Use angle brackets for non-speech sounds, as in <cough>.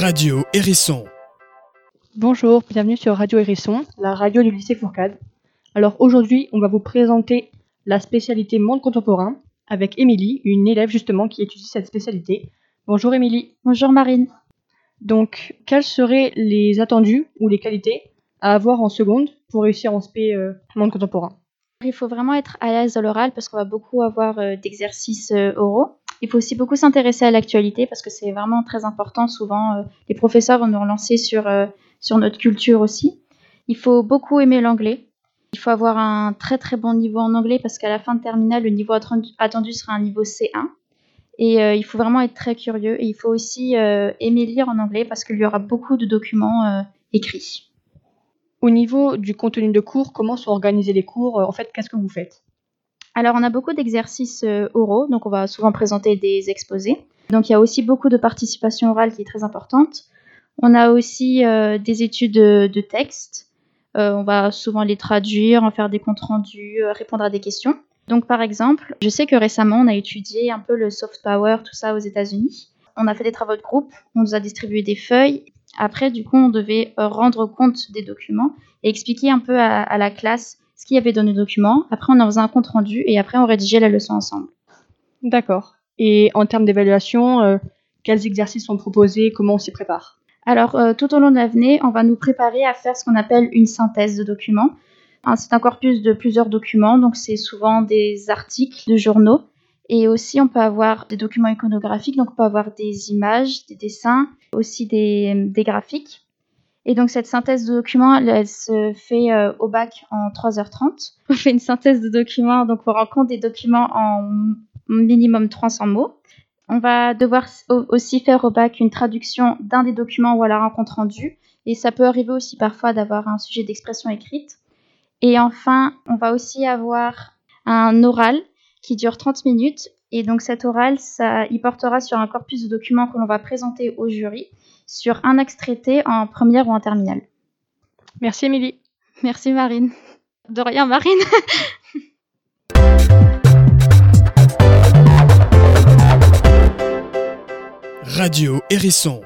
Radio Hérisson. Bonjour, bienvenue sur Radio Hérisson, la radio du lycée Fourcade. Alors aujourd'hui, on va vous présenter la spécialité monde contemporain avec Émilie, une élève justement qui étudie cette spécialité. Bonjour Émilie. Bonjour Marine. Donc, quels seraient les attendus ou les qualités à avoir en seconde pour réussir en spé euh, monde contemporain? Il faut vraiment être à l'aise à l'oral parce qu'on va beaucoup avoir euh, d'exercices euh, oraux. Il faut aussi beaucoup s'intéresser à l'actualité parce que c'est vraiment très important. Souvent, euh, les professeurs vont nous relancer sur, euh, sur notre culture aussi. Il faut beaucoup aimer l'anglais. Il faut avoir un très très bon niveau en anglais parce qu'à la fin de terminale, le niveau attendu, sera un niveau C1. Et euh, il faut vraiment être très curieux. Et il faut aussi aimer lire en anglais parce qu'il y aura beaucoup de documents écrits. Au niveau du contenu de cours, comment sont organisés les cours? En fait, qu'est-ce que vous faites? Alors, on a beaucoup d'exercices euh, oraux, donc on va souvent présenter des exposés. Donc, il y a aussi beaucoup de participation orale qui est très importante. On a aussi euh, des études de, de texte. Euh, on va souvent les traduire, en faire des comptes rendus, euh, répondre à des questions. Donc, par exemple, je sais que récemment, on a étudié un peu le soft power, tout ça aux États-Unis. On a fait des travaux de groupe, on nous a distribué des feuilles. Après, du coup, on devait euh, rendre compte des documents et expliquer un peu à la classe ce qu'il y avait dans nos documents. Après, on en faisait un compte rendu et après, on rédigeait la leçon ensemble. D'accord. Et en termes d'évaluation, euh, quels exercices sont proposés? Comment on s'y prépare? Alors, euh, tout au long de l'année, on va nous préparer à faire ce qu'on appelle une synthèse de documents. Hein, C'est un corpus de plusieurs documents, donc c'est souvent des articles de journaux. Et aussi, on peut avoir des documents iconographiques, donc on peut avoir des images, des dessins, aussi des, des graphiques. Et donc, cette synthèse de documents, elle, se fait euh, au bac en 3h30. On fait une synthèse de documents, donc on rend compte des documents en minimum 300 mots. On va devoir aussi faire au bac une traduction d'un des documents ou alors un compte rendu. Et ça peut arriver aussi parfois d'avoir un sujet d'expression écrite. Et enfin, on va aussi avoir un oral qui dure 30 minutes. Et donc cet oral, ça, il portera sur un corpus de documents que l'on va présenter au jury sur un axe traité en première ou en terminale. Merci Émilie. Merci Marine. De rien Marine. <laughs> Radio Hérisson.